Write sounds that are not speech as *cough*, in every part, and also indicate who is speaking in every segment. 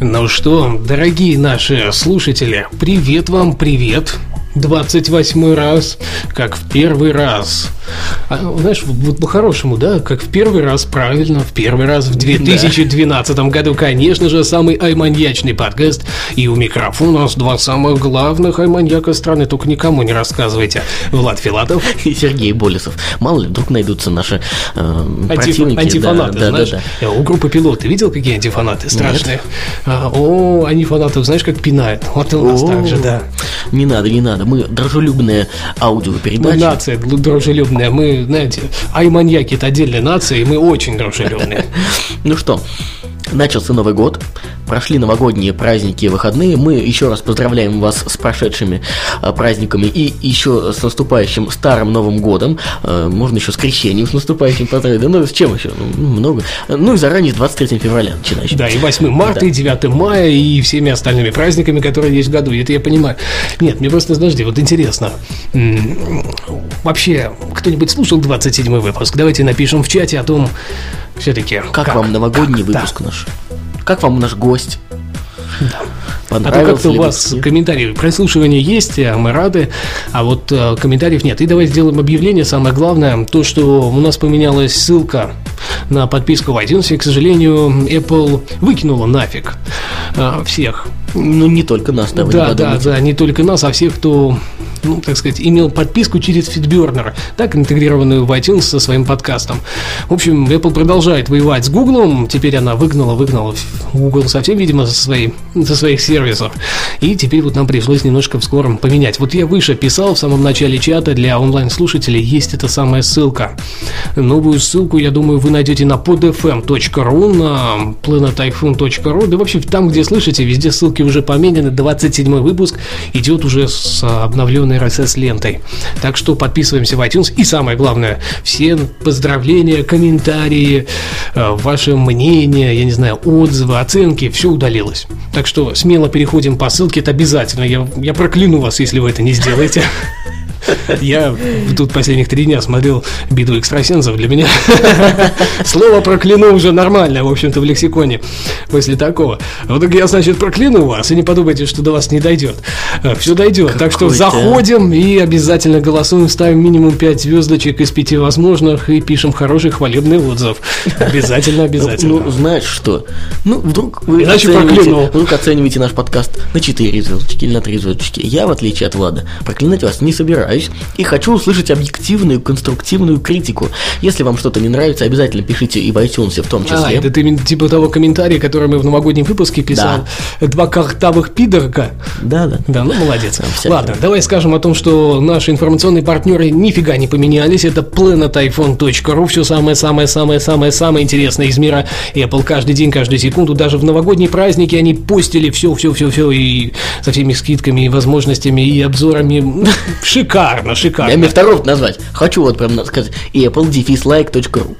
Speaker 1: Ну что, дорогие наши слушатели, привет вам, привет. 28 раз, как в первый раз. А, знаешь, вот по-хорошему, да, как в первый раз, правильно, в первый раз в 2012 да. году, конечно же, самый айманьячный подкаст. И у микрофона у нас два самых главных айманьяка страны, только никому не рассказывайте. Влад Филатов.
Speaker 2: И Сергей Болесов. Мало ли, вдруг найдутся наши э, Антиф, противники.
Speaker 1: Антифанаты, да, знаешь. Да, да, да. У группы пилоты видел, какие антифанаты страшные? А, о, они фанатов, знаешь, как пинают. Вот и у нас так же, да.
Speaker 2: Не надо, не надо мы дружелюбная аудиопередача.
Speaker 1: Мы нация дружелюбная, мы, знаете, ай-маньяки – это отдельная нация, и мы очень дружелюбные. *laughs*
Speaker 2: Ну что, Начался Новый год, прошли новогодние праздники и выходные. Мы еще раз поздравляем вас с прошедшими а, праздниками и еще с наступающим Старым Новым Годом. А, можно еще с крещением, с наступающим поздравить. Да ну с чем еще? Ну, много. Ну и заранее с 23 февраля начинаем.
Speaker 1: Да, и 8 марта, да. и 9 мая, и всеми остальными праздниками, которые есть в году. Это я понимаю. Нет, мне просто, подожди, вот интересно. Вообще, кто-нибудь слушал 27 выпуск? Давайте напишем в чате о том, все-таки.
Speaker 2: Как, как вам новогодний как? выпуск да. наш? Как вам наш гость?
Speaker 1: А то как-то у вас нет? комментарии, прослушивание есть, а мы рады, а вот э, комментариев нет. И давай сделаем объявление, самое главное, то, что у нас поменялась ссылка на подписку в iTunes, и, к сожалению, Apple выкинула нафиг э, всех.
Speaker 2: Ну, не только нас,
Speaker 1: да, Да, да, да, не только нас, а всех, кто ну, так сказать, имел подписку через Фитбернер, так, интегрированную в iTunes со своим подкастом. В общем, Apple продолжает воевать с Google, теперь она выгнала, выгнала Google совсем, видимо, со, своей, со своих сервисов, и теперь вот нам пришлось немножко в скором поменять. Вот я выше писал в самом начале чата для онлайн-слушателей, есть эта самая ссылка. Новую ссылку, я думаю, вы найдете на podfm.ru, на planetiphone.ru, да вообще там, где слышите, везде ссылки уже поменены, 27 выпуск идет уже с обновленной обновленной RSS-лентой. Так что подписываемся в iTunes. И самое главное, все поздравления, комментарии, э, ваше мнение, я не знаю, отзывы, оценки, все удалилось. Так что смело переходим по ссылке, это обязательно. Я, я прокляну вас, если вы это не сделаете. *laughs* Я тут последних три дня смотрел «Битву экстрасенсов». Для меня *laughs* слово «прокляну» уже нормально, в общем-то, в лексиконе после такого. Вот так я, значит, прокляну вас, и не подумайте, что до вас не дойдет. Э, Все дойдет. Так что заходим и обязательно голосуем, ставим минимум 5 звездочек из 5 возможных и пишем хороший хвалебный отзыв. Обязательно, обязательно.
Speaker 2: Ну, ну знаешь что? Ну, вдруг вы Иначе оцениваете, вдруг оцениваете наш подкаст на 4 звездочки или на 3 звездочки. Я, в отличие от Влада, проклинать вас не собираюсь собираюсь и хочу услышать объективную, конструктивную критику. Если вам что-то не нравится, обязательно пишите и в iTunes в том числе. А,
Speaker 1: это ты типа того комментария, который мы в новогоднем выпуске писал. Да. Два картавых пидорка.
Speaker 2: Да, да.
Speaker 1: Да, ну молодец. Да, Ладно, давай скажем о том, что наши информационные партнеры нифига не поменялись. Это planetiphone.ru, все самое-самое-самое-самое-самое интересное из мира Apple каждый день, каждую секунду. Даже в новогодние праздники они постили все-все-все-все и со всеми скидками и возможностями и обзорами. Шикарно *laughs* Шикарно, шикарно.
Speaker 2: Я мне второго назвать. Хочу вот прям сказать apple-like.ru.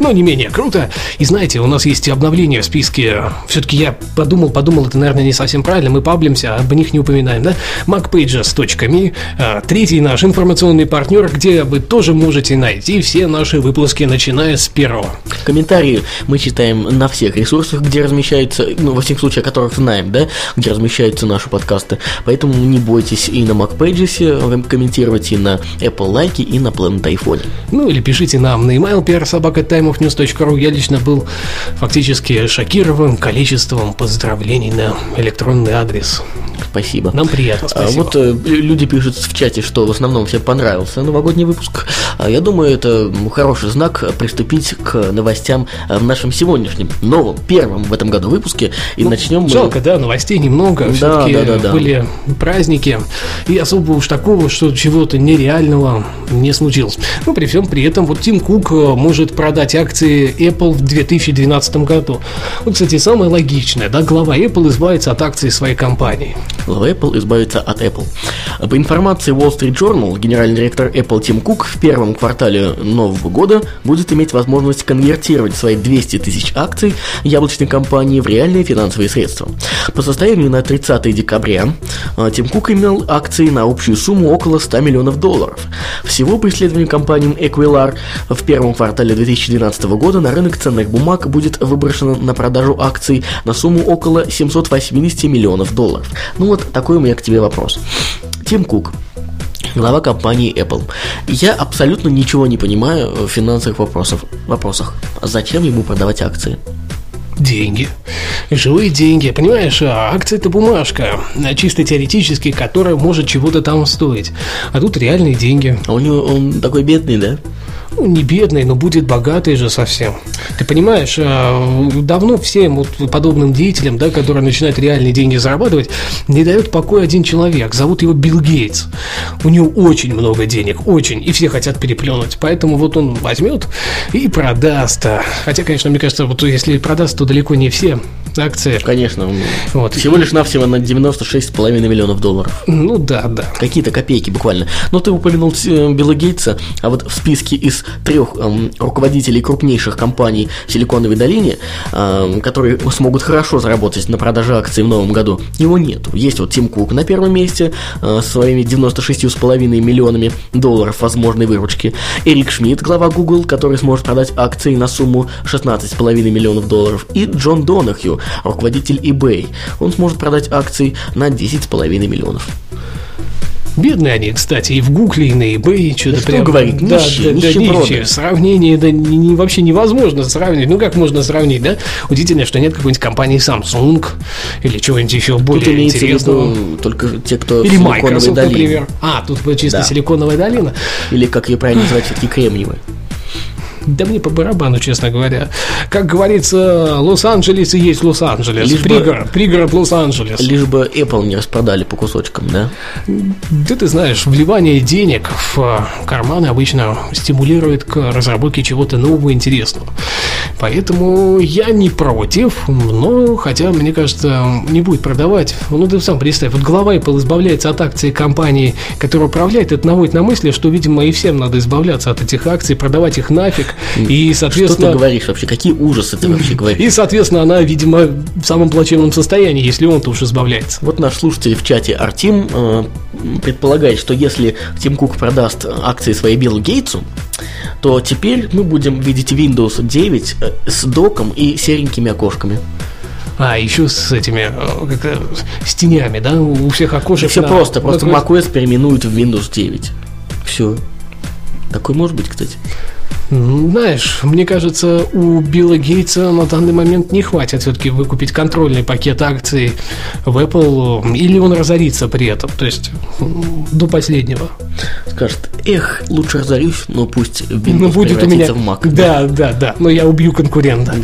Speaker 1: Но не менее круто. И знаете, у нас есть обновление в списке. Все-таки я подумал, подумал, это, наверное, не совсем правильно. Мы паблимся, об них не упоминаем, да? macpages.me, а, третий наш информационный партнер, где вы тоже можете найти все наши выпуски, начиная с первого.
Speaker 2: Комментарии мы читаем на всех ресурсах, где размещаются, ну, во всех случаях, которых знаем, да, где размещаются наши подкасты. Поэтому не бойтесь и на MacPages комментировать, и на Apple Like, и на Planet iPhone.
Speaker 1: Ну, или пишите нам на email prsobaka.timeofnews.ru. Я лично был фактически шокирован количеством поздравлений на электронный адрес.
Speaker 2: Спасибо.
Speaker 1: Нам приятно,
Speaker 2: А,
Speaker 1: спасибо.
Speaker 2: Вот э, люди пишут в чате, что в основном всем понравился новогодний выпуск. А Я думаю, это хороший знак приступить к новостям э, в нашем сегодняшнем, новом, первом в этом году выпуске. И начнем мы...
Speaker 1: Ну, Жалко, да, новостей немного.
Speaker 2: Да,
Speaker 1: Все-таки
Speaker 2: да, да, да.
Speaker 1: были праздники, и особо уж такого, что чего-то нереального не случилось. Но при всем при этом вот Тим Кук э, может продать акции Apple в 2012 году. Вот, кстати, самое логичное, да, глава Apple избавится от акций своей компании.
Speaker 2: Глава Apple избавится от Apple. По информации Wall Street Journal, генеральный директор Apple Тим Кук в первом квартале нового года будет иметь возможность конвертировать свои 200 тысяч акций яблочной компании в реальные финансовые средства. По состоянию на 30 декабря э, Тим Кук имел акции на общую сумму около 100 миллионов долларов. Всего по исследованию компании Equilar в первом квартале 2012 года на рынок ценных бумаг будет выброшено на продажу акций на сумму около 780 миллионов долларов. Ну вот такой у меня к тебе вопрос. Тим Кук, глава компании Apple. Я абсолютно ничего не понимаю в финансовых вопросах. вопросах. Зачем ему продавать акции?
Speaker 1: Деньги. Живые деньги. Понимаешь, а акция это бумажка, чисто теоретически, которая может чего-то там стоить. А тут реальные деньги.
Speaker 2: А у него он такой бедный, да?
Speaker 1: Ну, не бедный, но будет богатый же совсем. Ты понимаешь, а, давно всем вот подобным деятелям, да, которые начинают реальные деньги зарабатывать, не дает покоя один человек. Зовут его Билл Гейтс. У него очень много денег, очень, и все хотят переплюнуть. Поэтому вот он возьмет и продаст. Хотя, конечно, мне кажется, вот если продаст, то далеко не все акции.
Speaker 2: Конечно. он
Speaker 1: Вот.
Speaker 2: Всего лишь навсего на 96,5 миллионов долларов.
Speaker 1: Ну да, да.
Speaker 2: Какие-то копейки буквально. Но ты упомянул э, Билла Гейтса, а вот в списке из трех эм, руководителей крупнейших компаний Силиконовой долине, эм, которые смогут хорошо заработать на продаже акций в новом году, его нету. Есть вот Тим Кук на первом месте э, со своими 96,5 миллионами долларов возможной выручки. Эрик Шмидт, глава Google, который сможет продать акции на сумму 16,5 миллионов долларов. И Джон Донахью, руководитель eBay. Он сможет продать акции на 10,5 миллионов.
Speaker 1: Бедные они, кстати, и в Гугле, и на eBay, что-то
Speaker 2: Да что
Speaker 1: прям...
Speaker 2: говорить,
Speaker 1: да,
Speaker 2: нищие,
Speaker 1: да, да, нищие. Сравнение, да, не- не- вообще невозможно сравнить. Ну, как можно сравнить, да? Удивительно, что нет какой-нибудь компании Samsung или чего-нибудь еще
Speaker 2: Тут
Speaker 1: более
Speaker 2: в
Speaker 1: интересного.
Speaker 2: виду только те, кто
Speaker 1: Или Microsoft,
Speaker 2: долине.
Speaker 1: например. А, тут чисто
Speaker 2: Да.
Speaker 1: силиконовая долина.
Speaker 2: Или, как ее правильно называть, все-таки кремниевая.
Speaker 1: Да мне по барабану, честно говоря. Как говорится, Лос-Анджелес и есть Лос-Анджелес.
Speaker 2: Лишь бы-
Speaker 1: пригород, пригород Лос-Анджелес.
Speaker 2: Лишь бы Apple не распродали по кусочкам, да?
Speaker 1: Да ты знаешь, вливание денег в э, карманы обычно стимулирует к разработке чего-то нового и интересного. Поэтому я не против, но хотя, мне кажется, не будет продавать. Ну, ты сам представь, вот глава Apple избавляется от акций компании, которая управляет, это наводит на мысли, что, видимо, и всем надо избавляться от этих акций, продавать их нафиг. И,
Speaker 2: Что ты
Speaker 1: соответственно...
Speaker 2: говоришь вообще? Какие ужасы ты вообще *laughs* говоришь?
Speaker 1: И, соответственно, она, видимо, в самом плачевном состоянии, если он-то уж избавляется.
Speaker 2: Вот наш слушатель в чате Артим э, предполагает, что если Тим Кук продаст акции своей Биллу Гейтсу, то теперь мы будем видеть Windows 9 э, с доком и серенькими окошками.
Speaker 1: А, еще с этими, э, как с тенями, да, у всех окошек.
Speaker 2: Все
Speaker 1: на-
Speaker 2: просто, просто
Speaker 1: на-
Speaker 2: macOS переименуют в Windows 9. Все. Такой может быть, кстати.
Speaker 1: Знаешь, мне кажется, у Билла Гейтса на данный момент не хватит все-таки выкупить контрольный пакет акций в Apple, или он разорится при этом, то есть до последнего.
Speaker 2: Скажет, эх, лучше разорюсь, но пусть Windows
Speaker 1: Ну, будет у меня...
Speaker 2: в Mac.
Speaker 1: Да, да, да, но я убью конкурента.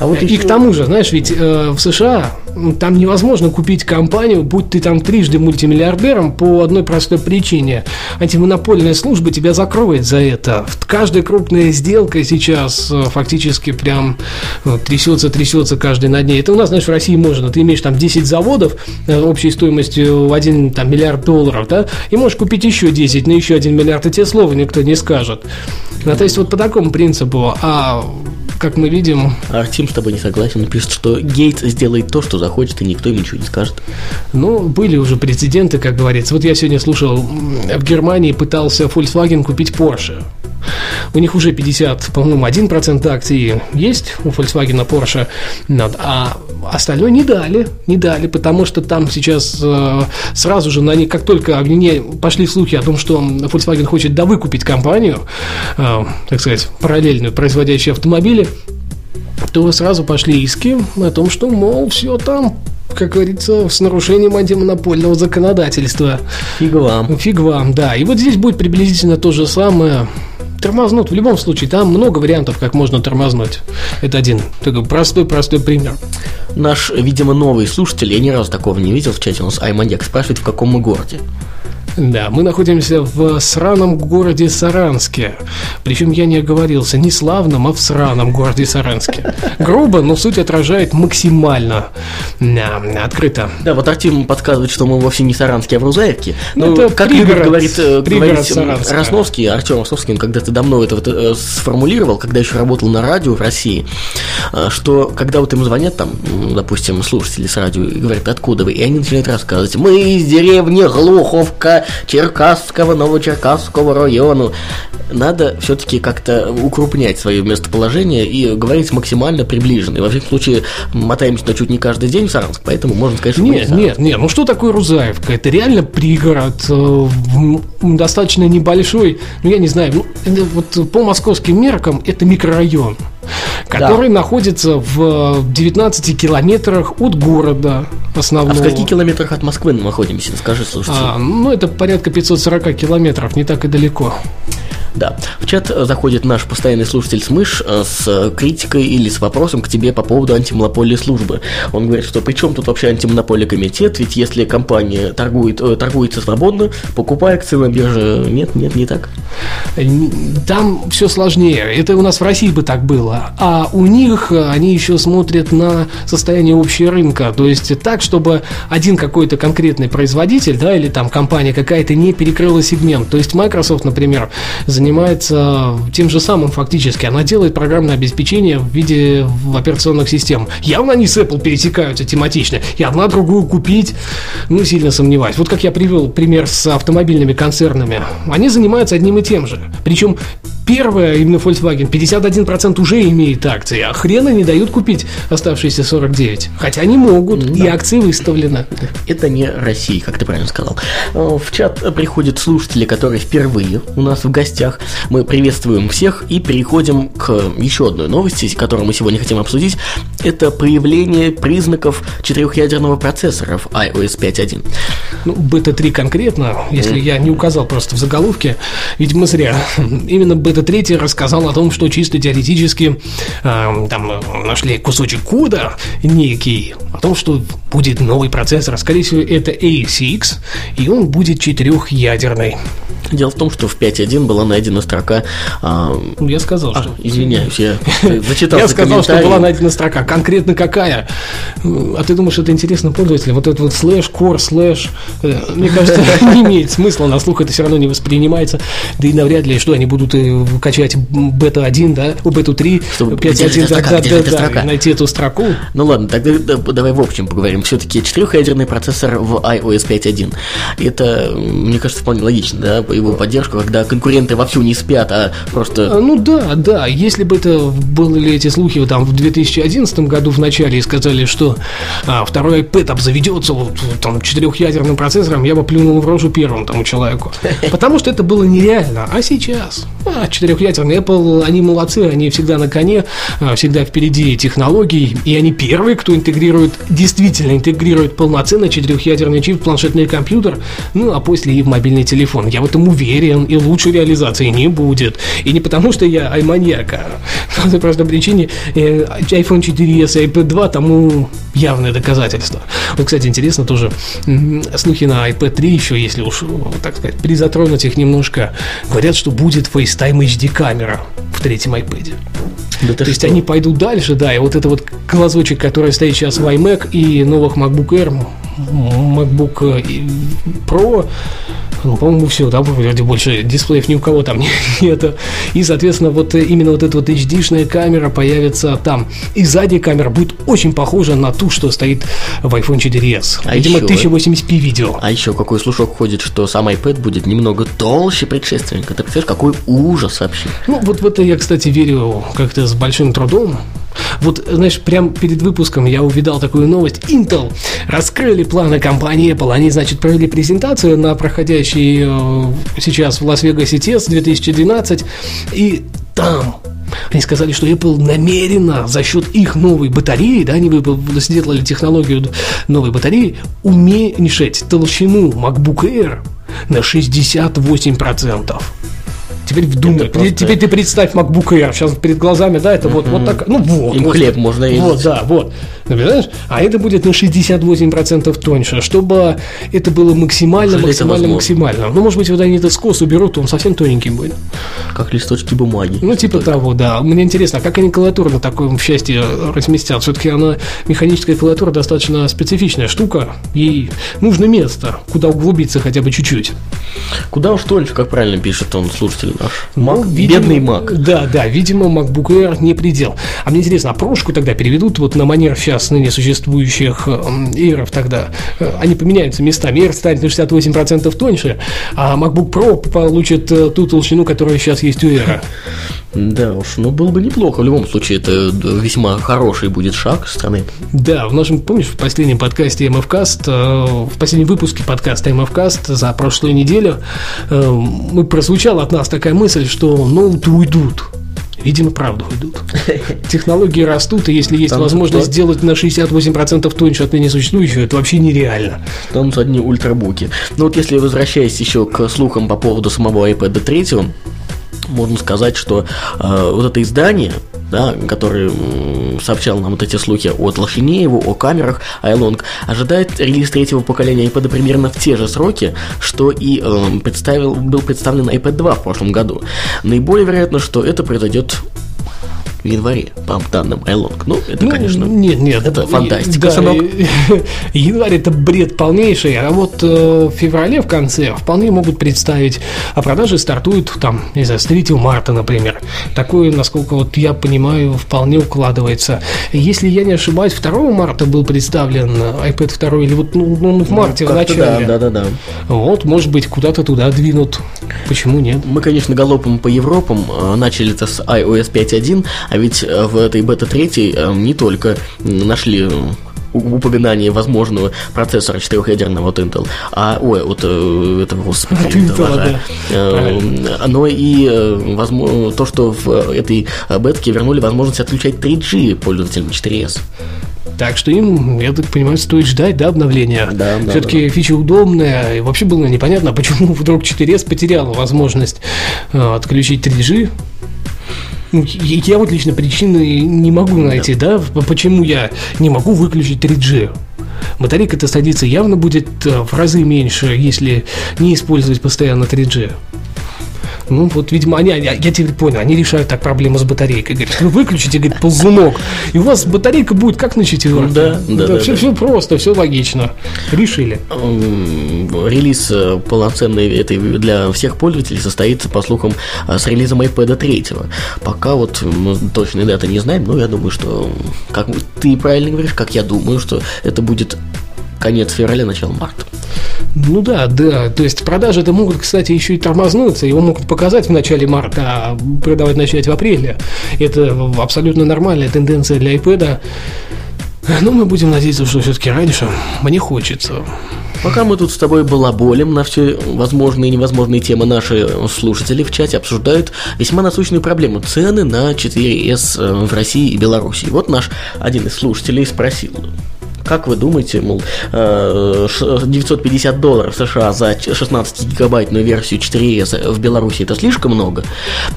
Speaker 2: А вот
Speaker 1: и
Speaker 2: еще-
Speaker 1: к тому же, знаешь, ведь э, в США там невозможно купить компанию, будь ты там трижды мультимиллиардером, по одной простой причине. Антимонопольная служба тебя закроет за это. Каждая крупная сделка сейчас э, фактически прям э, трясется, трясется каждый на дне. Это у нас, знаешь, в России можно. Ты имеешь там 10 заводов э, общей стоимостью в 1 там, миллиард долларов, да, и можешь купить еще 10 на еще 1 миллиард, и тебе слова никто не скажет. Ну, то есть вот по такому принципу. А как мы видим,
Speaker 2: Артем с тобой не согласен. Он пишет, что Гейтс сделает то, что захочет, и никто ему ничего не скажет.
Speaker 1: Ну, были уже прецеденты, как говорится. Вот я сегодня слушал, в Германии пытался Volkswagen купить Porsche. У них уже 50, по-моему, 1% акций есть у Volkswagen Porsche, а остальное не дали, не дали, потому что там сейчас э, сразу же на них, как только мне пошли слухи о том, что Volkswagen хочет довыкупить компанию, э, так сказать, параллельную, производящую автомобили, то сразу пошли иски о том, что, мол, все там как говорится, с нарушением антимонопольного законодательства.
Speaker 2: Фиг вам.
Speaker 1: Фиг вам, да. И вот здесь будет приблизительно то же самое. Тормознут в любом случае, там много вариантов, как можно тормознуть. Это один такой простой-простой пример.
Speaker 2: Наш, видимо, новый слушатель, я ни разу такого не видел в чате, у нас Айманьяк спрашивает, в каком мы городе.
Speaker 1: Да, мы находимся в сраном городе Саранске. Причем я не оговорился, не славном, а в сраном городе Саранске. Грубо, но суть отражает максимально да, открыто.
Speaker 2: Да, вот Артем подсказывает, что мы вовсе не Саранске, а в Рузаевке.
Speaker 1: Ну, это
Speaker 2: как
Speaker 1: пригород,
Speaker 2: любит говорит,
Speaker 1: Саранска.
Speaker 2: Росновский, Артем Росновский, он когда-то давно это вот, э, сформулировал, когда еще работал на радио в России, э, что когда вот им звонят там, допустим, слушатели с радио и говорят, откуда вы, и они начинают рассказывать, мы из деревни Глуховка Черкасского, Новочеркасского района. Надо все-таки как-то укрупнять свое местоположение и говорить максимально приближенно. И во всяком случае мотаемся на чуть не каждый день в Саранск, поэтому можно сказать, что
Speaker 1: Нет, нет, нет, ну что такое Рузаевка? Это реально пригород, э, достаточно небольшой, ну я не знаю, ну, вот по московским меркам это микрорайон, который находится в 19 километрах от города
Speaker 2: А
Speaker 1: основного.
Speaker 2: в каких километрах от Москвы мы находимся? Скажи, слушайте.
Speaker 1: А, ну, это порядка 540 километров, не так и далеко.
Speaker 2: Да. В чат заходит наш постоянный слушатель Смыш э, с э, критикой или с вопросом к тебе по поводу антимонопольной службы. Он говорит, что при чем тут вообще антимонопольный комитет, ведь если компания торгует, э, торгуется свободно, покупая акции на бирже, нет, нет, не так.
Speaker 1: Там все сложнее. Это у нас в России бы так было. А у них э, они еще смотрят на состояние общего рынка. То есть так, чтобы один какой-то конкретный производитель, да, или там компания какая-то не перекрыла сегмент. То есть Microsoft, например, занимается тем же самым фактически. Она делает программное обеспечение в виде операционных систем. Явно они с Apple пересекаются тематично. И одна другую купить, ну, сильно сомневаюсь. Вот как я привел пример с автомобильными концернами. Они занимаются одним и тем же. Причем первая, именно Volkswagen, 51% уже имеет акции, а хрена не дают купить оставшиеся 49. Хотя они могут, и акции выставлены.
Speaker 2: Это не Россия, как ты правильно сказал. Э, В чат приходят слушатели, которые впервые у нас в гостях. Мы приветствуем всех и переходим к еще одной новости, которую мы сегодня хотим обсудить. Это появление признаков четырехъядерного процессора в iOS 5.1.
Speaker 1: Ну, бета-3 конкретно, если я не указал просто в заголовке, видимо, зря. Именно бета-3 рассказал о том, что чисто теоретически э, там э, нашли кусочек кода некий, о том, что будет новый процессор. Скорее всего, это ASX, и он будет четырехъядерный.
Speaker 2: Дело в том, что в 5.1 была найдена строка... а,
Speaker 1: Ну, Я сказал,
Speaker 2: а,
Speaker 1: что...
Speaker 2: извиняюсь, я *laughs* зачитался
Speaker 1: Я сказал, что была найдена строка. Конкретно какая? А ты думаешь, это интересно пользователю? Вот этот вот слэш, кор, слэш, э, мне кажется, *laughs* не имеет смысла, на слух это все равно не воспринимается. Да и навряд ли, что они будут э, качать бета 1, да, бету 3,
Speaker 2: Чтобы- где же
Speaker 1: 5.1,
Speaker 2: эта
Speaker 1: да,
Speaker 2: строка,
Speaker 1: да,
Speaker 2: где же
Speaker 1: да,
Speaker 2: эта
Speaker 1: да,
Speaker 2: строка?
Speaker 1: и найти эту строку.
Speaker 2: Ну ладно, тогда да, давай в общем поговорим. Все-таки четырехъядерный процессор в iOS 5.1. Это, мне кажется, вполне логично, да, его поддержку, когда конкуренты вовсю не спят, а просто...
Speaker 1: А, Ну да, да, если бы это были эти слухи там в 2011 году в начале и сказали, что а, второй iPad обзаведется вот, там четырехъядерным процессором, я бы плюнул в рожу первому тому человеку. *laughs* Потому что это было нереально. А сейчас? А, четырехъядерный Apple, они молодцы, они всегда на коне, а, всегда впереди технологий, и они первые, кто интегрирует, действительно интегрирует полноценный четырехъядерный чип в планшетный компьютер, ну а после и в мобильный телефон. Я в этом уверен, и лучшей реализации не будет. И не потому, что я айманьяк, а по той простой причине э, iPhone 4s и iPad 2 тому явное доказательство. Вот, кстати, интересно тоже, слухи на iPad 3 еще, если уж, так сказать, призатронуть их немножко, говорят, что будет FaceTime HD камера в третьем iPad.
Speaker 2: Да
Speaker 1: То есть
Speaker 2: что?
Speaker 1: они пойдут дальше, да, и вот это вот глазочек, который стоит сейчас в iMac и новых MacBook Air, MacBook э, Pro, ну, по-моему, все, да, вроде больше дисплеев ни у кого там *laughs* нет. И, соответственно, вот э, именно вот эта вот HD-шная камера появится там. И задняя камера будет очень похожа на ту, что стоит в iPhone 4s.
Speaker 2: А
Speaker 1: Видимо,
Speaker 2: еще-
Speaker 1: 1080p видео.
Speaker 2: А еще какой слушок ходит, что сам iPad будет немного толще предшественника. Ты представляешь, какой ужас вообще.
Speaker 1: Ну, вот в это я, кстати, верю как-то с большим трудом. Вот, знаешь, прям перед выпуском я увидал такую новость. Intel раскрыли планы компании Apple. Они, значит, провели презентацию на проходящей э, сейчас в Лас-Вегасе TES 2012. И там Они сказали, что Apple намеренно за счет их новой батареи, да, они сделали технологию новой батареи, уменьшить толщину MacBook Air на 68%. Теперь вдумай, просто... теперь ты представь MacBook Air, сейчас перед глазами, да, это вот, вот так, ну вот.
Speaker 2: Им
Speaker 1: вот,
Speaker 2: хлеб можно есть.
Speaker 1: Вот, да, вот. Понимаешь? А это будет на 68% тоньше, чтобы это было максимально, Неужели максимально, максимально. Ну, может быть, вот они этот скос уберут, то он совсем тоненький будет.
Speaker 2: Как листочки бумаги.
Speaker 1: Ну, типа только. того, да. Мне интересно, а как они клавиатуру на таком счастье разместят? Все-таки она, механическая клавиатура, достаточно специфичная штука. Ей нужно место, куда углубиться хотя бы чуть-чуть.
Speaker 2: Куда уж тоньше, как правильно пишет он, слушатель наш.
Speaker 1: Мак, ну, видимо, бедный Мак. Да, да, видимо, MacBook Air не предел. А мне интересно, а прошку тогда переведут вот на манер сейчас ныне существующих Air тогда? Э, они поменяются местами. Air станет на 68% тоньше, а MacBook Pro получит э, ту толщину, которая сейчас есть у Air.
Speaker 2: Да уж, ну было бы неплохо. В любом случае, это весьма хороший будет шаг страны.
Speaker 1: Да, в нашем, помнишь, в последнем подкасте MFCast, э, в последнем выпуске подкаста MFCast за прошлую неделю мы прозвучала от нас такая мысль, что ноуты уйдут. Видимо, правда уйдут. *laughs* Технологии растут, и если есть Там возможность что? сделать на 68% тоньше от ныне существующего, это вообще нереально.
Speaker 2: Там одни ультрабуки. Ну вот если возвращаясь еще к слухам по поводу самого iPad 3, можно сказать, что э, вот это издание, да, который сообщал нам вот эти слухи о толщине его, о камерах, iLong, ожидает релиз третьего поколения iPad примерно в те же сроки, что и э, представил, был представлен iPad 2 в прошлом году. Наиболее вероятно, что это произойдет в январе, по данным iLong. Ну, это, ну, конечно,
Speaker 1: нет, нет,
Speaker 2: это фантастика, да,
Speaker 1: сынок. *laughs* Январь это бред полнейший, а вот э, в феврале в конце вполне могут представить, а продажи стартуют там, не знаю, с 3 марта, например. Такое, насколько вот я понимаю, вполне укладывается. Если я не ошибаюсь, 2 марта был представлен iPad 2, или вот ну, ну, в марте, ну, в начале.
Speaker 2: Да, да, да, да.
Speaker 1: Вот, может быть, куда-то туда двинут. Почему нет?
Speaker 2: Мы, конечно, галопом по Европам э, начали это с iOS 5.1, а ведь э, в этой бета-3 э, не только нашли э, упоминание возможного процессора четырехъядерного от Intel, а, ой, вот этого, господи, от Intel, да. э, но и возможно, то, что в этой бетке вернули возможность отключать 3G пользователям 4S.
Speaker 1: Так что им, я так понимаю, стоит ждать, да, обновления.
Speaker 2: Да,
Speaker 1: да, Все-таки да. фича удобная. И вообще было непонятно, почему *laughs* вдруг 4S потерял возможность э, отключить 3G. Ну, я вот лично причины не могу найти, да, почему я не могу выключить 3G. Батарейка-то садиться явно будет э, в разы меньше, если не использовать постоянно 3G. Ну, вот, видимо, они, я, я теперь понял, они решают так проблему с батарейкой. Говорят, вы выключите, говорит, ползунок, и у вас батарейка будет как на четверке.
Speaker 2: Да, да, да,
Speaker 1: все,
Speaker 2: да.
Speaker 1: все просто, все логично. Решили.
Speaker 2: Релиз э, полноценный этой для всех пользователей состоится, по слухам, э, с релизом iPad 3. Пока вот мы точной даты не знаем, но я думаю, что, как ты правильно говоришь, как я думаю, что это будет конец февраля, начало марта.
Speaker 1: Ну да, да. То есть продажи это могут, кстати, еще и тормознуться. Его могут показать в начале марта, а продавать начать в апреле. Это абсолютно нормальная тенденция для iPad. Но мы будем надеяться, что все-таки раньше. Мне хочется.
Speaker 2: Пока мы тут с тобой балаболим на все возможные и невозможные темы, наши слушатели в чате обсуждают весьма насущную проблему – цены на 4S э, в России и Беларуси. Вот наш один из слушателей спросил, как вы думаете, мол, 950 э, долларов США за 16-гигабайтную версию 4S в Беларуси это слишком много?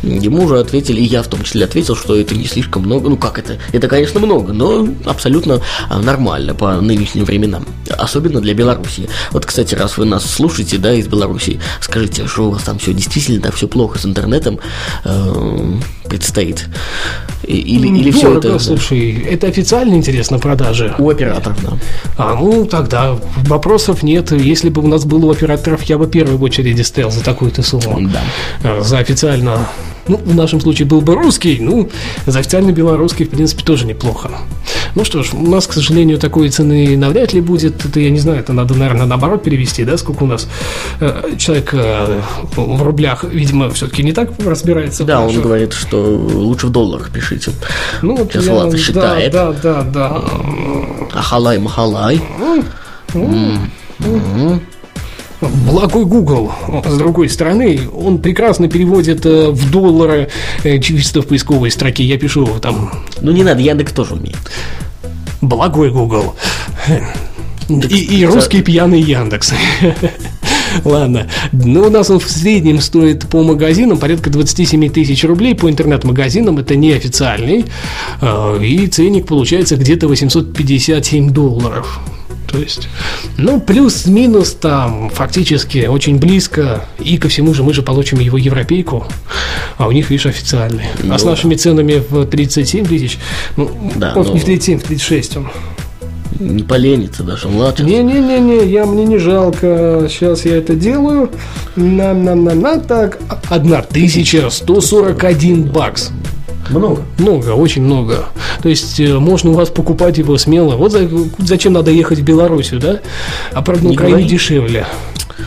Speaker 2: Ему уже ответили, и я в том числе ответил, что это не слишком много. Ну как это? Это, конечно, много, но абсолютно а, нормально по нынешним временам. Особенно для Беларуси. Вот, кстати, раз вы нас слушаете, да, из Беларуси, скажите, что у вас там все действительно так все плохо с интернетом э, предстоит? Или, или
Speaker 1: Дорого, все это... слушай, это официально интересно продажи.
Speaker 2: У операторов, да.
Speaker 1: А, ну, тогда вопросов нет. Если бы у нас было у операторов, я бы первый в очереди стоял за такую-то сумму.
Speaker 2: Да.
Speaker 1: А, за официально ну, в нашем случае был бы русский, ну, за официально белорусский, в принципе, тоже неплохо. Ну что ж, у нас, к сожалению, такой цены навряд ли будет. Это, я не знаю, это надо, наверное, наоборот перевести, да, сколько у нас э, человек э, в рублях, видимо, все-таки не так разбирается.
Speaker 2: Да, он говорит, что лучше в долларах пишите.
Speaker 1: Ну, вот
Speaker 2: Сейчас я, Влад считает.
Speaker 1: Да, да, да, да.
Speaker 2: Ахалай, махалай.
Speaker 1: Благой Google, с другой стороны, он прекрасно переводит э, в доллары э, чисто в поисковой строке. Я пишу там...
Speaker 2: Ну, не надо, Яндекс тоже умеет.
Speaker 1: Благой Google. И, и русский пьяный Яндекс. *laughs* Ладно. Ну, у нас он в среднем стоит по магазинам порядка 27 тысяч рублей. По интернет-магазинам это неофициальный. А, и ценник получается где-то 857 долларов. То есть, ну, плюс-минус там фактически очень близко. И ко всему же мы же получим его европейку, а у них, видишь, официальный. Ну, а с нашими ценами в 37 тысяч, ну, да, он ну... не в 37, в 36 он
Speaker 2: не поленится даже младший.
Speaker 1: Не-не-не, я мне не жалко. Сейчас я это делаю. На-на-на-на, так. 1141 бакс.
Speaker 2: Много.
Speaker 1: Много, очень много. То есть э, можно у вас покупать его смело. Вот зачем надо ехать в Белоруссию, да? А правда, на Украине дешевле.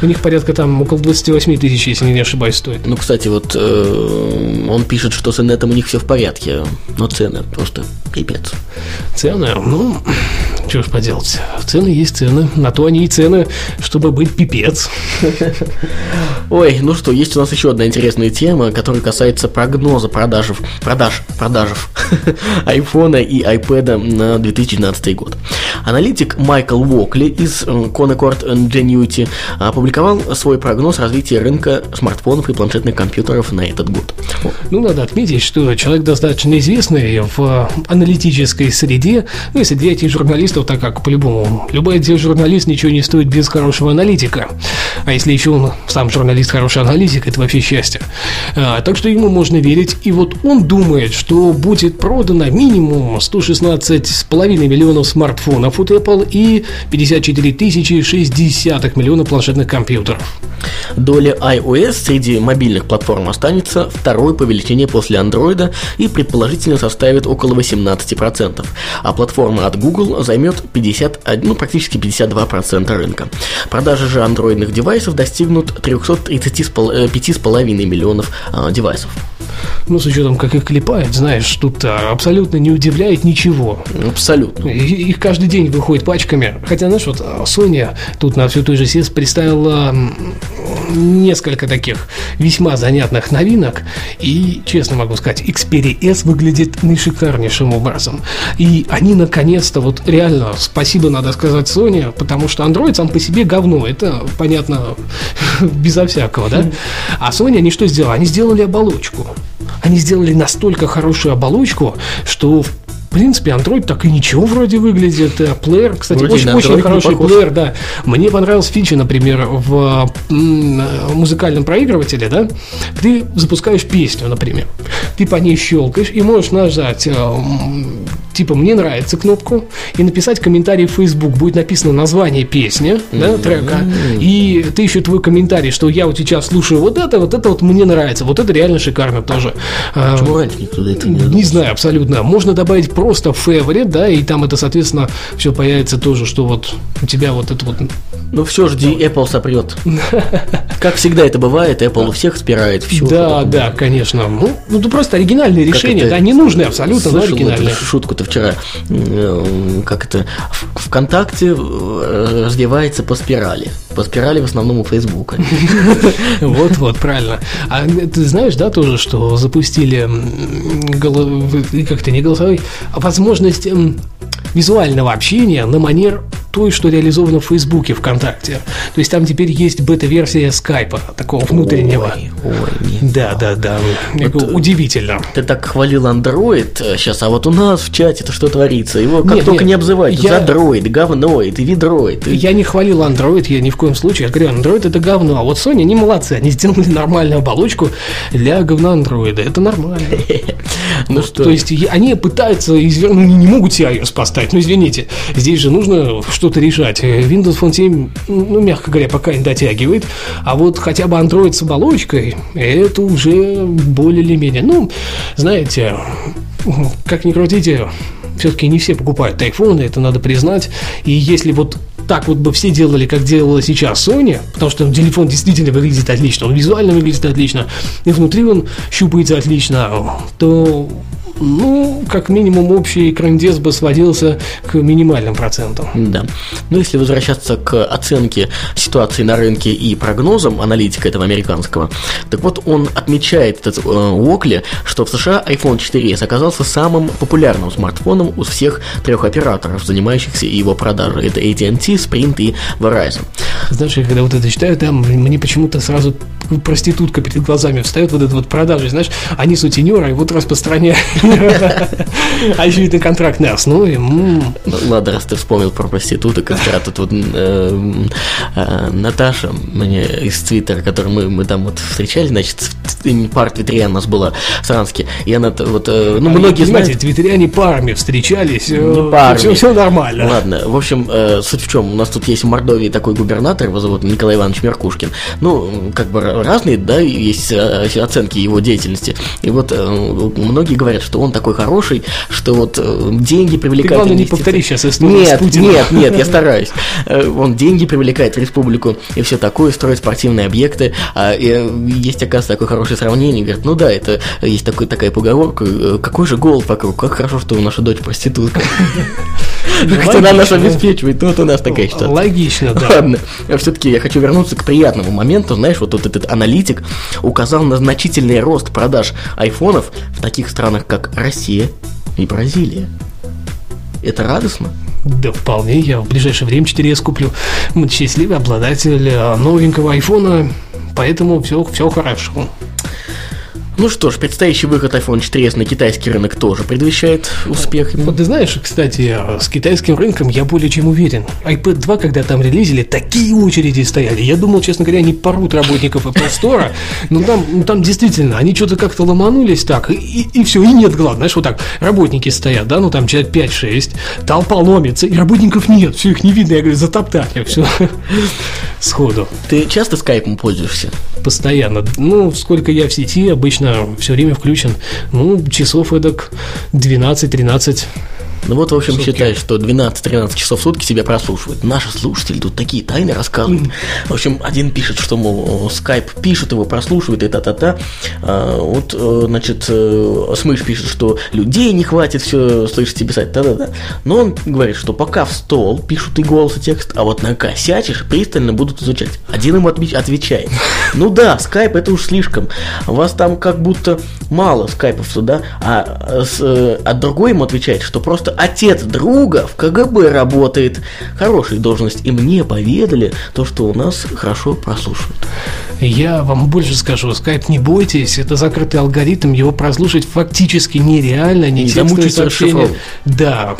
Speaker 1: У них порядка там около 28 тысяч, если не ошибаюсь, стоит.
Speaker 2: Ну, кстати, вот э, он пишет, что с инетом у них все в порядке, но цены просто пипец.
Speaker 1: Цены, ну, что ж поделать. Цены есть цены. На то они и цены, чтобы быть пипец.
Speaker 2: Ой, ну что, есть у нас еще одна интересная тема, которая касается прогноза продажев, продаж, продажев *laughs* айфона и iPad на 2012 год. Аналитик Майкл Вокли из э, Concord Ingenuity опубликовал свой прогноз развития рынка смартфонов и планшетных компьютеров на этот год.
Speaker 1: Ну, надо отметить, что человек достаточно известный в аналитической среде, ну и среди этих журналистов, так как по-любому любой журналист ничего не стоит без хорошего аналитика. А если еще он сам журналист хороший аналитик, это вообще счастье. А, так что ему можно верить. И вот он думает, что будет продано минимум 116,5 миллионов смартфонов от Apple и 54 тысячи 60 миллионов планшетных компьютеров.
Speaker 2: Доля iOS среди мобильных платформ останется второй по величине после Android и предположительно составит около 18%, а платформа от Google займет 51, ну, практически 52% рынка. Продажи же андроидных девайсов достигнут 335,5 э, миллионов э, девайсов.
Speaker 1: Ну, с учетом, как их клепают, знаешь, тут а, абсолютно не удивляет ничего.
Speaker 2: Абсолютно.
Speaker 1: Их каждый день выходит пачками. Хотя, знаешь, вот а, Sony тут на всю ту же CES представила несколько таких весьма занятных новинок. И, честно могу сказать, Xperia S выглядит наишикарнейшим образом. И они, наконец-то, вот реально, спасибо надо сказать Sony, потому что Android сам по себе говно. Это, понятно, *laughs* безо всякого, да? А Sony, они что сделали? Они сделали оболочку. Они сделали настолько хорошую оболочку, что в принципе, Android так и ничего вроде выглядит. Э, плеер, кстати, вроде очень, очень хороший плеер, да. Мне понравилась фича, например, в музыкальном проигрывателе, да, ты запускаешь песню, например, ты по ней щелкаешь и можешь нажать э, типа «Мне нравится» кнопку и написать комментарий в Facebook. Будет написано название песни, да, трека, и ты еще твой комментарий, что я вот сейчас слушаю вот это, вот это вот мне нравится, вот это реально шикарно тоже.
Speaker 2: Почему раньше никто это не
Speaker 1: Не знаю, абсолютно. Можно добавить просто favorite, да, и там это, соответственно, все появится тоже, что вот у тебя вот это вот...
Speaker 2: Ну все, жди, Apple сопрет. *laughs* Как всегда это бывает, Apple у всех спирает все.
Speaker 1: Да, да, конечно. Ну, ну, просто оригинальное решение, да, не нужное абсолютно, но оригинальное.
Speaker 2: шутку-то вчера, как это, ВКонтакте э, развивается по спирали. По спирали в основном у Фейсбука. *laughs*
Speaker 1: Вот-вот, правильно. А ты знаешь, да, тоже, что запустили как-то не голосовой, а возможность визуального общения на манер той, что реализовано в Фейсбуке, ВКонтакте. То есть там теперь есть бета-версия скайпа, такого внутреннего. Ой, ой, да, да, да. Вот удивительно.
Speaker 2: Ты так хвалил Android сейчас, а вот у нас в чате это что творится? Его как нет, только нет, не обзывают. Я... Задроид, говноид, видроид.
Speaker 1: Я не хвалил Android, я ни в коем случае. Я говорю, Android это говно. А вот Sony, они молодцы, они сделали нормальную оболочку для говна Android. Это нормально. *laughs* Ну что? То есть они пытаются извернуть, ну, не могут себе iOS поставить, ну извините. Здесь же нужно что что-то решать. Windows Phone 7, ну, мягко говоря, пока не дотягивает. А вот хотя бы Android с оболочкой, это уже более или менее. Ну, знаете, как ни крутите, все-таки не все покупают айфоны, это надо признать. И если вот так вот бы все делали, как делала сейчас Sony, потому что телефон действительно выглядит отлично, он визуально выглядит отлично, и внутри он щупается отлично, то ну, как минимум, общий крандец бы сводился к минимальным процентам.
Speaker 2: Да. Ну, если возвращаться к оценке ситуации на рынке и прогнозам аналитика этого американского, так вот он отмечает этот э, Уокли, что в США iPhone 4s оказался самым популярным смартфоном у всех трех операторов, занимающихся его продажей. Это AT&T, Sprint и Verizon.
Speaker 1: Знаешь, я когда вот это читаю, там мне почему-то сразу проститутка перед глазами встает, вот эта вот продажа, знаешь, они сутенеры, и вот распространяют очевидно контрактной основе.
Speaker 2: Ну, ладно, раз ты вспомнил про проституток, как тут вот э, э, Наташа мне из Твиттера, который мы, мы там вот встречались, значит, пар твиттериан у нас была в Саранске, и она вот, э, ну, многие
Speaker 1: знают... твиттериане парами встречались, не парами. Все, все нормально.
Speaker 2: Ладно, в общем, суть в чем, у нас тут есть в Мордовии такой губернатор, его зовут Николай Иванович Меркушкин, ну, как бы разные, да, есть оценки его деятельности, и вот многие говорят, что он такой хороший, что вот деньги привлекают... Ты,
Speaker 1: главное, не повтори сейчас историю
Speaker 2: Нет, нет, нет, я стараюсь. Он деньги привлекает в республику и все такое, строит спортивные объекты. А, и есть, оказывается, такое хорошее сравнение. Говорит, ну да, это есть такой, такая поговорка, э, какой же голод вокруг, как хорошо, что наша дочь проститутка. *laughs* Хотя она нас обеспечивает, вот у нас такая ситуация.
Speaker 1: Логично, да.
Speaker 2: Ладно, все-таки я хочу вернуться к приятному моменту. Знаешь, вот этот аналитик указал на значительный рост продаж айфонов в таких странах, как Россия и Бразилия. Это радостно?
Speaker 1: Да вполне, я в ближайшее время 4S куплю. Счастливый обладатель э, новенького айфона, поэтому все, все хорошо.
Speaker 2: Ну что ж, предстоящий выход iPhone 4s на китайский рынок тоже предвещает успех.
Speaker 1: Вот ты знаешь, кстати, с китайским рынком я более чем уверен. iPad 2, когда там релизили, такие очереди стояли. Я думал, честно говоря, они порут работников Apple Store, но там, ну, там действительно, они что-то как-то ломанулись так, и, и, и все, и нет глаз. Знаешь, вот так, работники стоят, да, ну там человек 5-6, толпа ломится, и работников нет, все их не видно, я говорю, затоптали, *laughs* все, сходу.
Speaker 2: Ты часто скайпом пользуешься?
Speaker 1: Постоянно. Ну, сколько я в сети, обычно все время включен. Ну, часов эдак 12-13
Speaker 2: ну вот, в общем, сутки. считай, что 12-13 часов в сутки тебя прослушивают. Наши слушатели тут такие тайны рассказывают. В общем, один пишет, что, мол, скайп пишет, его прослушивает и та-та-та. А, вот, э, значит, э, Смыш пишет, что людей не хватит все слышать и писать, та-да-да. Но он говорит, что пока в стол пишут и голос, и текст, а вот накосячишь, пристально будут изучать. Один ему отвечает. *laughs* Ну да, скайп это уж слишком. У вас там как будто мало скайпов сюда, а, э, а другой ему отвечает, что просто отец друга в КГБ работает. Хорошая должность. И мне поведали то, что у нас хорошо прослушивают.
Speaker 1: Я вам больше скажу, скайп не бойтесь, это закрытый алгоритм, его прослушать фактически нереально, не текстовые сообщения. Да,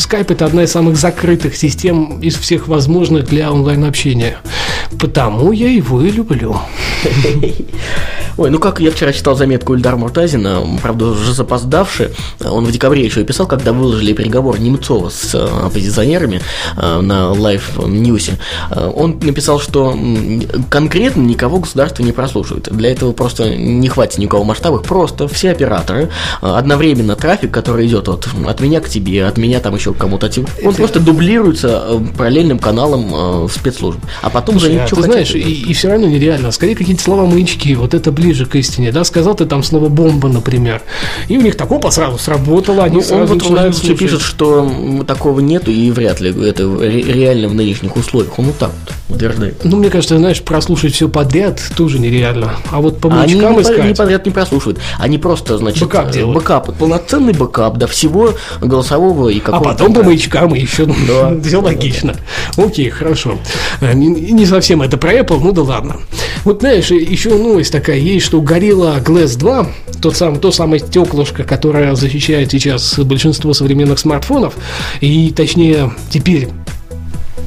Speaker 1: скайп это одна из самых закрытых систем из всех возможных для онлайн-общения. Потому я его и люблю.
Speaker 2: Ой, ну как я вчера читал заметку Ильдар Муртазина, правда, уже запоздавший, он в декабре еще писал, когда выложили переговор Немцова с э, оппозиционерами э, на Live News. Э, он написал, что конкретно никого государство не прослушивает. Для этого просто не хватит никакого масштаба, просто все операторы одновременно трафик, который идет вот от меня к тебе, от меня там еще к кому-то, он просто дублируется параллельным каналом в спецслужб. А потом
Speaker 1: Слушай, за а ты знаешь, и, и все равно нереально. Скорее какие-то слова маячки, вот это ближе к истине, да, сказал ты там слово бомба, например, и у них такого сразу сработало, они ну, сразу он вот начинают
Speaker 2: слушать. Пишет, что такого нету и вряд ли это реально в нынешних условиях, он вот так вот утверждает.
Speaker 1: Ну, мне кажется, знаешь, прослушать все подряд тоже нереально, а вот по маячкам
Speaker 2: они
Speaker 1: искать...
Speaker 2: Они подряд не прослушивают, они просто, значит,
Speaker 1: бэкап, делают.
Speaker 2: бэкап полноценный бэкап, да, всего голосового и какого-то...
Speaker 1: А потом по маячкам и еще, да, *laughs* все логично. Окей, хорошо. Э, не, совсем это про Apple, ну да ладно. Вот знаешь, еще новость такая есть, что Gorilla Glass 2, тот самый, то самое стеклышко, которое защищает сейчас большинство современных смартфонов, и точнее теперь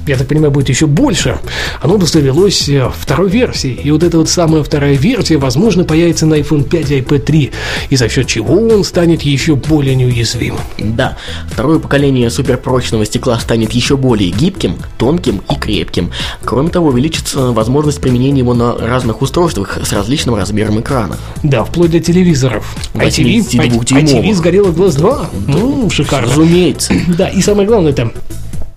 Speaker 1: я так понимаю, будет еще больше, оно доставилось э, второй версии. И вот эта вот самая вторая версия, возможно, появится на iPhone 5 и iPad 3, и за счет чего он станет еще более неуязвимым.
Speaker 2: Да, второе поколение суперпрочного стекла станет еще более гибким, тонким и крепким. Кроме того, увеличится возможность применения его на разных устройствах с различным размером экрана.
Speaker 1: Да, вплоть до телевизоров. ITV, ITV с Gorilla Glass 2. Ну, шикарно.
Speaker 2: Разумеется.
Speaker 1: Да, и самое главное,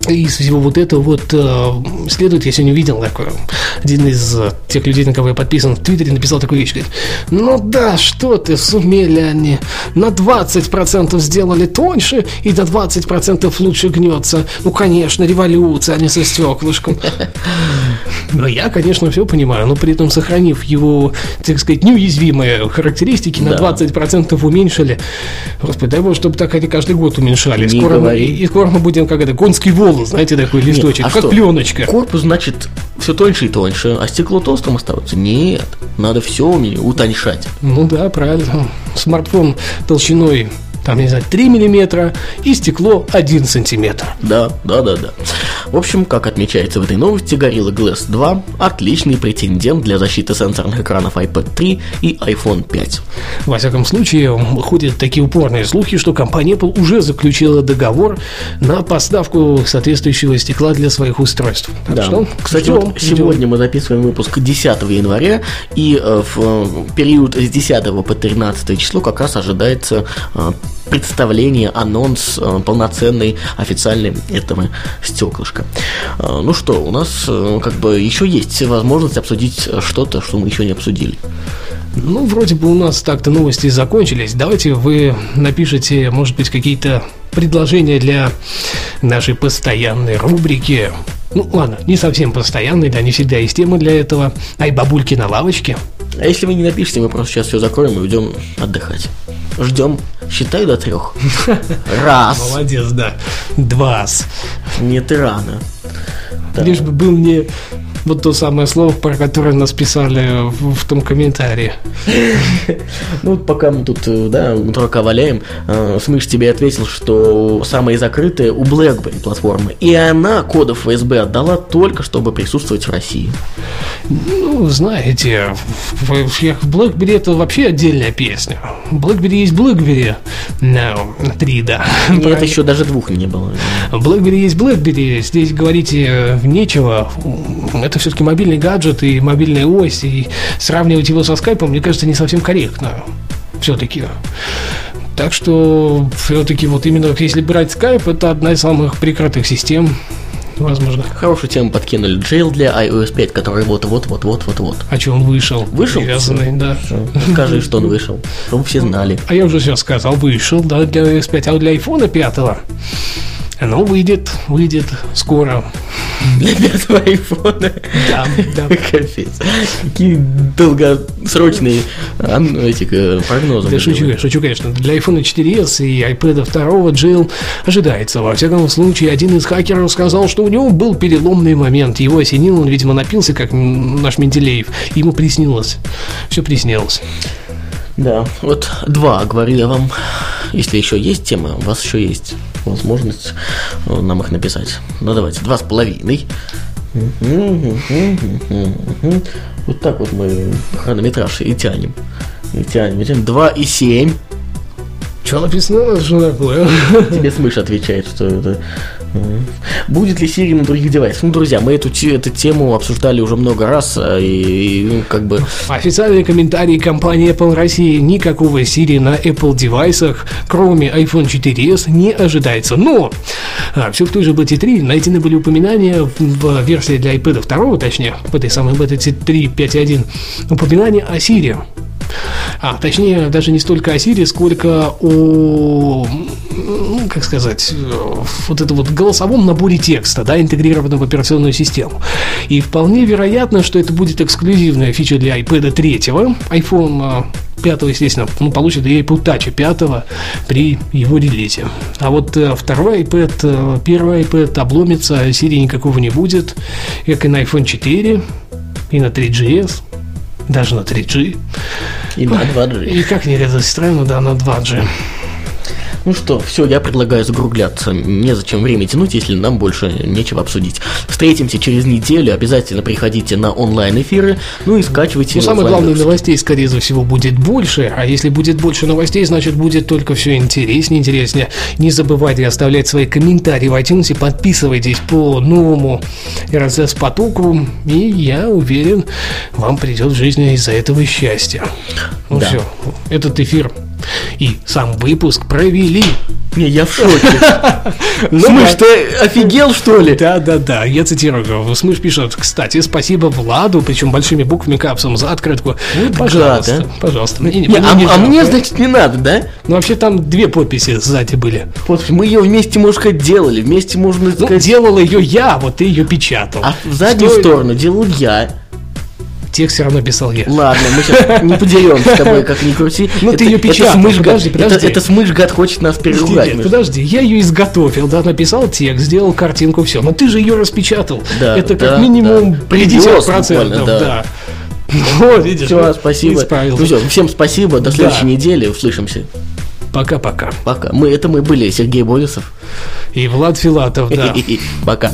Speaker 1: это из всего вот этого вот э, следует, я сегодня видел такое, один из э, тех людей, на кого я подписан в Твиттере, написал такую вещь, говорит, ну да, что ты, сумели они, на 20% сделали тоньше и до 20% лучше гнется. Ну, конечно, революция, а не со стеклышком. *laughs* Но я, конечно, все понимаю, но при этом сохранив его, так сказать, неуязвимые характеристики, на
Speaker 2: Да.
Speaker 1: 20% уменьшили. Господи, дай бог, чтобы так они каждый год уменьшали.
Speaker 2: Не
Speaker 1: Скоро мы, и скоро мы будем как это, конский волос, знаете, такой листочек,
Speaker 2: а
Speaker 1: как
Speaker 2: что?
Speaker 1: пленочка.
Speaker 2: Корпус, значит, все тоньше и тоньше, а стекло толстым остается? Нет, надо все утоньшать.
Speaker 1: Ну да, правильно. Смартфон толщиной, там, не знаю, 3 миллиметра и стекло 1 сантиметр.
Speaker 2: Да, да, да, да. В общем, как отмечается в этой новости, Gorilla Glass 2 – отличный претендент для защиты сенсорных экранов iPad 3 и iPhone 5.
Speaker 1: Во всяком случае, ходят такие упорные слухи, что компания Apple уже заключила договор на поставку соответствующего стекла для своих устройств. Так
Speaker 2: Да.
Speaker 1: что
Speaker 2: Кстати,
Speaker 1: ждем,
Speaker 2: вот сегодня мы записываем выпуск 10 января, и э, в э, период с 10 по 13 число как раз ожидается э, представление, анонс э, полноценный, официальный этого стеклышка. Э, Ну что, у нас э, как бы еще есть возможность обсудить что-то, что мы еще не обсудили.
Speaker 1: Ну, вроде бы у нас так-то новости закончились. Давайте вы напишите, может быть, какие-то предложения для нашей постоянной рубрики. Ну, ладно, не совсем постоянной, да, не всегда есть тема для этого. Ай, бабульки на лавочке.
Speaker 2: А если вы не напишите, мы просто сейчас все закроем и уйдем отдыхать. Ждем. Считаю до трех. *laughs* Раз.
Speaker 1: Молодец, да. Два.
Speaker 2: Нет, и рано.
Speaker 1: Лишь бы был мне вот то самое слово, про которое нас писали в, в том комментарии. *laughs*
Speaker 2: Ну, пока мы тут, э, да, дурака валяем, э, Смыш тебе ответил, что самые закрытые у BlackBerry платформы. И она кодов ФСБ отдала только, чтобы присутствовать в России.
Speaker 1: Ну, знаете, в, BlackBerry это вообще отдельная песня. BlackBerry есть BlackBerry. No, три, да. *laughs*
Speaker 2: Нет, еще даже двух не было.
Speaker 1: BlackBerry есть BlackBerry, здесь говорить э, нечего. Это все-таки мобильный гаджет и мобильная ось, и сравнивать его со скайпом, мне кажется, не совсем корректно. Все-таки. Так что, все-таки, вот именно если брать скайп, это одна из самых прекратных систем, возможно.
Speaker 2: Хорошую тему подкинули. Jail для iOS 5, который вот-вот-вот-вот-вот-вот.
Speaker 1: А что он вышел?
Speaker 2: Вышел?
Speaker 1: Привязанный, да.
Speaker 2: Скажи, что он вышел, чтобы все знали.
Speaker 1: А я уже сейчас сказал, вышел, да, для iOS 5, а для iPhone 5 оно выйдет, выйдет скоро.
Speaker 2: Для пятого айфона.
Speaker 1: Да, да. *laughs*
Speaker 2: Капец. Какие долгосрочные а, ну, эти э, прогнозы.
Speaker 1: Да шучу, я шучу, конечно. Для iPhone 4s и iPad 2 Jail ожидается. Во всяком случае, один из хакеров сказал, что у него был переломный момент. Его осенило, он, видимо, напился, как наш Менделеев. Ему приснилось. Все приснилось.
Speaker 2: Да, вот два, говорю я вам. Если еще есть тема, у вас еще есть возможность э, нам их написать. Ну давайте, два с половиной. Вот так вот мы хронометраж и тянем. И тянем, и тянем. Два и семь.
Speaker 1: Что написано? Что такое?
Speaker 2: Тебе Смыш отвечает, что это... Будет ли Siri на других девайсах? Ну, друзья, мы эту, эту тему обсуждали уже много раз, а, и, и, ну, как бы...
Speaker 1: Официальный комментарий компании Apple России. Никакого Siri на Apple девайсах, кроме iPhone 4s, не ожидается. Но все в той же BT 3 найдены были упоминания в, в версии для iPad 2, точнее, в этой самой BT 3 5.1, упоминания о Siri. А, точнее, даже не столько о Siri, сколько о, ну, как сказать, э, вот это вот голосовом наборе текста, да, интегрированном в операционную систему. И вполне вероятно, что это будет эксклюзивная фича для iPad 3, iPhone э, 5, естественно, ну, получит и Apple Touch 5 при его релизе. А вот э, второй iPad, э, первый iPad обломится, Siri никакого не будет, как и на iPhone 4, и на 3GS, даже на 3G.
Speaker 2: И на 2G.
Speaker 1: И как не это странно, да, на 2G.
Speaker 2: Ну что, все, я предлагаю закругляться. Незачем время тянуть, если нам больше нечего обсудить. Встретимся через неделю. Обязательно приходите на онлайн-эфиры. Ну и скачивайте
Speaker 1: Но самое главное, новостей, скорее всего, будет больше. А если будет больше новостей, значит, будет только все интереснее, интереснее. Не забывайте оставлять свои комментарии в iTunes, подписывайтесь по новому RSS-потоку, и я уверен, вам придет в жизни из-за этого счастье. Ну
Speaker 2: Да.
Speaker 1: все, этот эфир и сам выпуск провели
Speaker 2: Не, я в шоке. *laughs*
Speaker 1: Ну
Speaker 2: Смыш, ты офигел, что ли?
Speaker 1: Да, да, да, я цитирую. Смыш пишет, кстати, спасибо Владу, причем большими буквами капсом за открытку. пожалуйста,
Speaker 2: а.
Speaker 1: пожалуйста. Не,
Speaker 2: а,
Speaker 1: мне
Speaker 2: а мне, значит, не надо, да?
Speaker 1: Ну, вообще там две подписи сзади были.
Speaker 2: Вот мы ее вместе, можно сказать, делали. Вместе можно
Speaker 1: Ну,
Speaker 2: сказать.
Speaker 1: делала ее я, вот ты ее печатал.
Speaker 2: А в заднюю сторону делал я.
Speaker 1: Текст все равно писал я.
Speaker 2: Ладно, мы сейчас не подеремся с тобой, как ни крути. *laughs*
Speaker 1: Ну, ты её печатал,
Speaker 2: смыш,
Speaker 1: подожди,
Speaker 2: гад-
Speaker 1: подожди.
Speaker 2: Это, это смыш, гад, хочет нас переругать.
Speaker 1: Подожди, я ее изготовил, да, написал текст, сделал картинку, все. Но ты же ее распечатал.
Speaker 2: Да,
Speaker 1: Это как минимум
Speaker 2: да. Привез
Speaker 1: 50%.
Speaker 2: буквально,
Speaker 1: да.
Speaker 2: да. *laughs*
Speaker 1: Вот, видишь.
Speaker 2: Все, спасибо. Ну все, всем спасибо. До следующей недели. Услышимся.
Speaker 1: Пока-пока.
Speaker 2: Пока. Мы, это мы были, Сергей Болесов.
Speaker 1: И Влад Филатов, *laughs* да.
Speaker 2: Пока.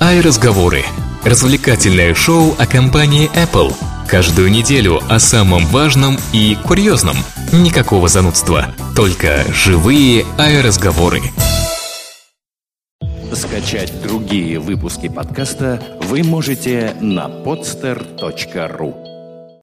Speaker 3: iRazговоры – развлекательное шоу о компании Apple. Каждую неделю о самом важном и курьезном. Никакого занудства, только живые iRazговоры.
Speaker 4: Скачать другие выпуски подкаста вы можете на podster.ru